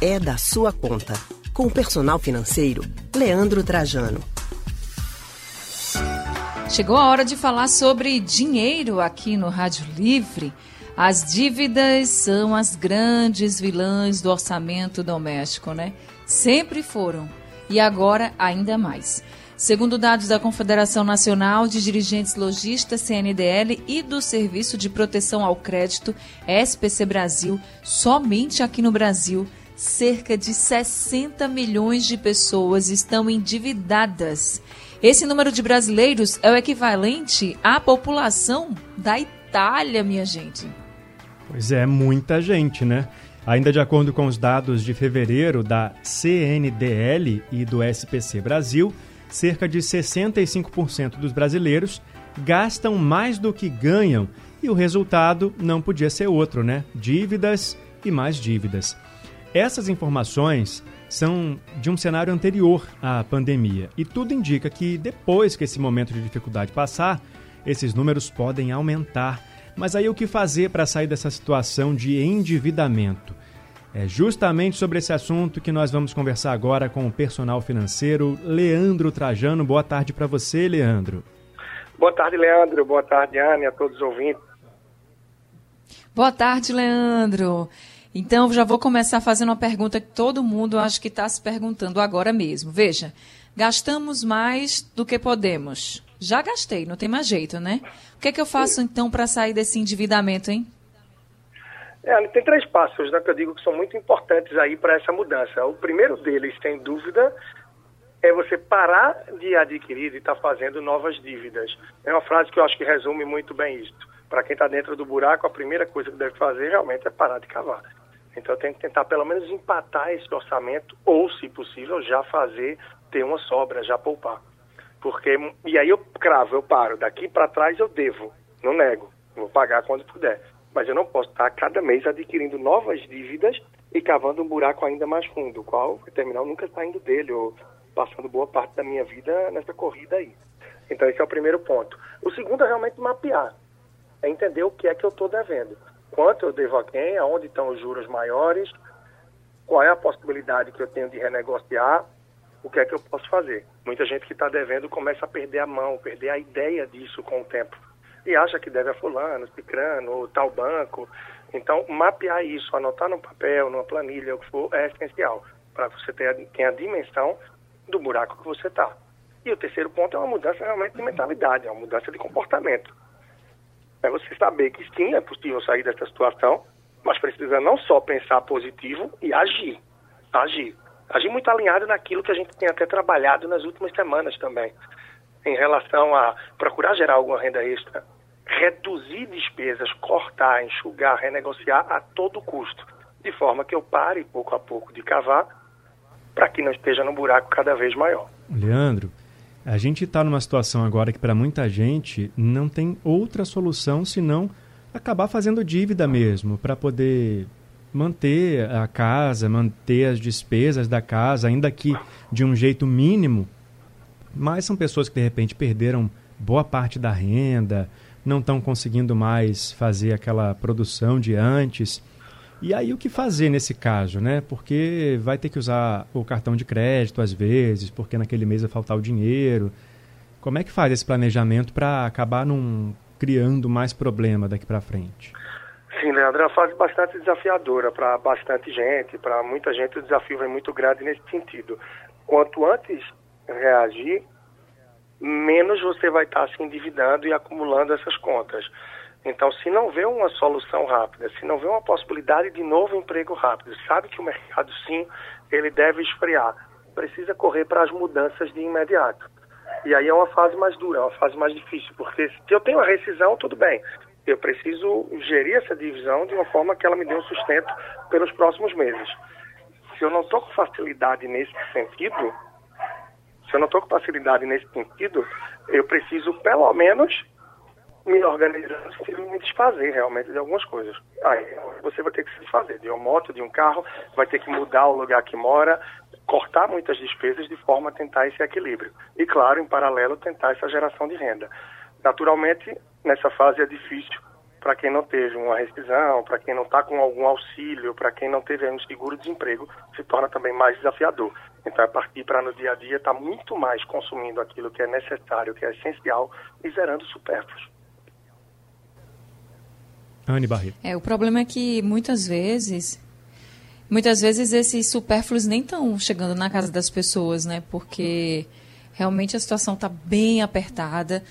é da sua conta. Com o personal financeiro, Leandro Trajano. Chegou a hora de falar sobre dinheiro aqui no Rádio Livre. As dívidas são as grandes vilãs do orçamento doméstico, né? Sempre foram. E agora ainda mais. Segundo dados da Confederação Nacional de Dirigentes Logistas, CNDL, e do Serviço de Proteção ao Crédito, SPC Brasil, somente aqui no Brasil, cerca de 60 milhões de pessoas estão endividadas. Esse número de brasileiros é o equivalente à população da Itália, minha gente. Pois é, muita gente, né? Ainda de acordo com os dados de fevereiro da CNDL e do SPC Brasil, cerca de 65% dos brasileiros gastam mais do que ganham e o resultado não podia ser outro, né? Dívidas e mais dívidas. Essas informações são de um cenário anterior à pandemia e tudo indica que depois que esse momento de dificuldade passar, esses números podem aumentar. Mas aí o que fazer para sair dessa situação de endividamento? É justamente sobre esse assunto que nós vamos conversar agora com o personal financeiro Leandro Trajano. Boa tarde para você, Leandro. Boa tarde, Leandro. Boa tarde, Anne, a todos os ouvintes. Boa tarde, Leandro. Então, já vou começar fazendo uma pergunta que todo mundo acho que está se perguntando agora mesmo. Veja, gastamos mais do que podemos. Já gastei, não tem mais jeito, né? O que é que eu faço então para sair desse endividamento, hein? É, tem três passos né, que eu digo que são muito importantes aí para essa mudança. O primeiro deles, sem dúvida, é você parar de adquirir e estar tá fazendo novas dívidas. É uma frase que eu acho que resume muito bem isso. Para quem está dentro do buraco, a primeira coisa que deve fazer realmente é parar de cavar. Então tem que tentar pelo menos empatar esse orçamento ou, se possível, já fazer ter uma sobra, já poupar. Porque e aí eu cravo, eu paro. Daqui para trás eu devo, não nego, vou pagar quando puder mas eu não posso estar cada mês adquirindo novas dívidas e cavando um buraco ainda mais fundo, qual o terminal nunca está indo dele, ou passando boa parte da minha vida nessa corrida aí. Então esse é o primeiro ponto. O segundo é realmente mapear, é entender o que é que eu estou devendo. Quanto eu devo a quem, aonde estão os juros maiores, qual é a possibilidade que eu tenho de renegociar, o que é que eu posso fazer. Muita gente que está devendo começa a perder a mão, perder a ideia disso com o tempo e acha que deve a fulano, cicrano, ou tal banco. Então, mapear isso, anotar no papel, numa planilha, o que for, é essencial para você ter a, a dimensão do buraco que você está. E o terceiro ponto é uma mudança realmente de mentalidade, é uma mudança de comportamento. É você saber que sim, é possível sair dessa situação, mas precisa não só pensar positivo e agir. Agir. Agir muito alinhado naquilo que a gente tem até trabalhado nas últimas semanas também, em relação a procurar gerar alguma renda extra reduzir despesas, cortar, enxugar, renegociar a todo custo, de forma que eu pare pouco a pouco de cavar para que não esteja no buraco cada vez maior. Leandro, a gente está numa situação agora que para muita gente não tem outra solução senão acabar fazendo dívida mesmo para poder manter a casa, manter as despesas da casa, ainda que de um jeito mínimo. Mas são pessoas que de repente perderam boa parte da renda, não estão conseguindo mais fazer aquela produção de antes. E aí o que fazer nesse caso, né? Porque vai ter que usar o cartão de crédito às vezes, porque naquele mês vai faltar o dinheiro. Como é que faz esse planejamento para acabar não criando mais problema daqui para frente? Sim, Leandro, é uma fase bastante desafiadora para bastante gente, para muita gente o desafio é muito grande nesse sentido. Quanto antes reagir, menos você vai estar se endividando e acumulando essas contas. Então, se não vê uma solução rápida, se não vê uma possibilidade de novo emprego rápido, sabe que o mercado sim, ele deve esfriar, precisa correr para as mudanças de imediato. E aí é uma fase mais dura, é uma fase mais difícil, porque se eu tenho a rescisão, tudo bem. Eu preciso gerir essa divisão de uma forma que ela me dê um sustento pelos próximos meses. Se eu não estou com facilidade nesse sentido, se eu não estou com facilidade nesse sentido, eu preciso pelo menos me organizar e me desfazer realmente de algumas coisas. Aí você vai ter que se desfazer de uma moto, de um carro, vai ter que mudar o lugar que mora, cortar muitas despesas de forma a tentar esse equilíbrio. E claro, em paralelo, tentar essa geração de renda. Naturalmente, nessa fase é difícil para quem não teve uma rescisão, para quem não está com algum auxílio, para quem não teve um seguro-desemprego, se torna também mais desafiador. Então, é partir para no dia a dia estar tá muito mais consumindo aquilo que é necessário, que é essencial, e zerando supérfluos. Anne Barreto. É, o problema é que muitas vezes, muitas vezes esses supérfluos nem estão chegando na casa das pessoas, né? Porque realmente a situação está bem apertada.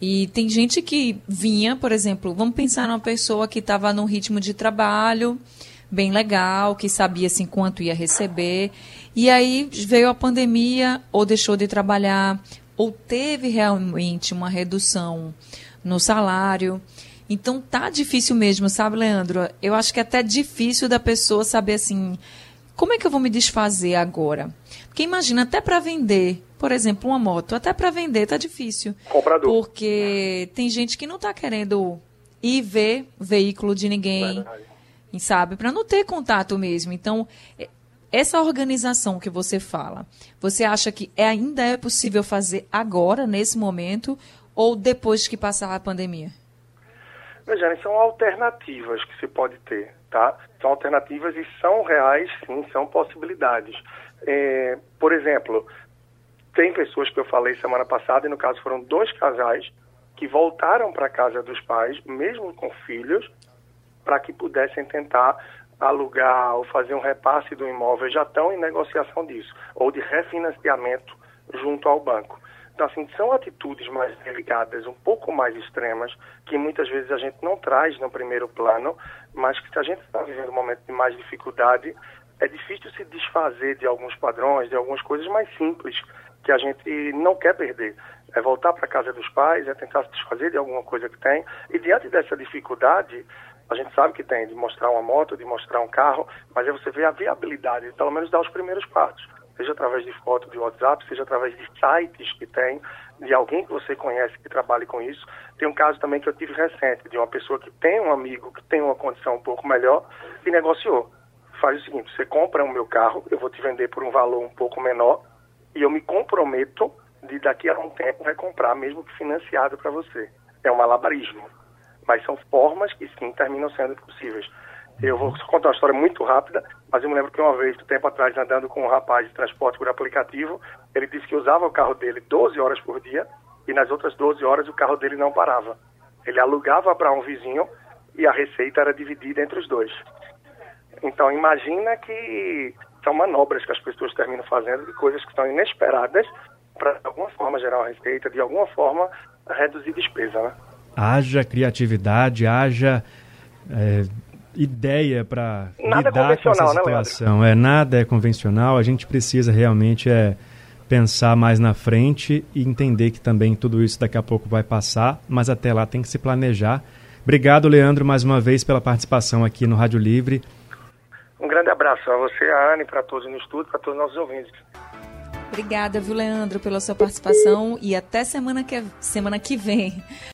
E tem gente que vinha, por exemplo, vamos pensar numa pessoa que estava num ritmo de trabalho bem legal, que sabia assim quanto ia receber, e aí veio a pandemia, ou deixou de trabalhar, ou teve realmente uma redução no salário. Então tá difícil mesmo, sabe, Leandro? Eu acho que é até difícil da pessoa saber assim, como é que eu vou me desfazer agora? Porque imagina, até para vender, por exemplo, uma moto, até para vender tá difícil. Comprador. Porque tem gente que não tá querendo ir ver veículo de ninguém, Verdade. sabe? Para não ter contato mesmo. Então, essa organização que você fala, você acha que é, ainda é possível fazer agora, nesse momento, ou depois que passar a pandemia? Veja, são alternativas que se pode ter, tá? São alternativas e são reais, sim, são possibilidades. É, por exemplo, tem pessoas que eu falei semana passada, e no caso foram dois casais, que voltaram para a casa dos pais, mesmo com filhos, para que pudessem tentar alugar ou fazer um repasse do imóvel, já estão em negociação disso, ou de refinanciamento junto ao banco. Então, assim, são atitudes mais delicadas, um pouco mais extremas, que muitas vezes a gente não traz no primeiro plano, mas que se a gente está vivendo um momento de mais dificuldade, é difícil se desfazer de alguns padrões, de algumas coisas mais simples que a gente não quer perder. É voltar para a casa dos pais, é tentar se desfazer de alguma coisa que tem. E diante dessa dificuldade, a gente sabe que tem de mostrar uma moto, de mostrar um carro, mas é você ver a viabilidade, pelo menos dar os primeiros passos seja através de foto de WhatsApp, seja através de sites que tem, de alguém que você conhece que trabalhe com isso. Tem um caso também que eu tive recente, de uma pessoa que tem um amigo que tem uma condição um pouco melhor e negociou. Faz o seguinte, você compra o meu carro, eu vou te vender por um valor um pouco menor e eu me comprometo de daqui a um tempo recomprar, mesmo que financiado para você. É um malabarismo, mas são formas que sim terminam sendo possíveis. Eu vou contar uma história muito rápida, mas eu me lembro que uma vez, tempo atrás, andando com um rapaz de transporte por aplicativo, ele disse que usava o carro dele 12 horas por dia e nas outras 12 horas o carro dele não parava. Ele alugava para um vizinho e a receita era dividida entre os dois. Então, imagina que são manobras que as pessoas terminam fazendo de coisas que são inesperadas para, de alguma forma, gerar uma receita, de alguma forma, reduzir despesa, né? Haja criatividade, haja é, ideia para lidar com essa né, situação. Né, é nada é convencional. A gente precisa realmente é pensar mais na frente e entender que também tudo isso daqui a pouco vai passar, mas até lá tem que se planejar. Obrigado, Leandro, mais uma vez pela participação aqui no Rádio Livre. Um grande abraço a você, a Anne, para todos no estúdio, para todos os nossos ouvintes. Obrigada, viu, Leandro, pela sua participação e até semana que, semana que vem.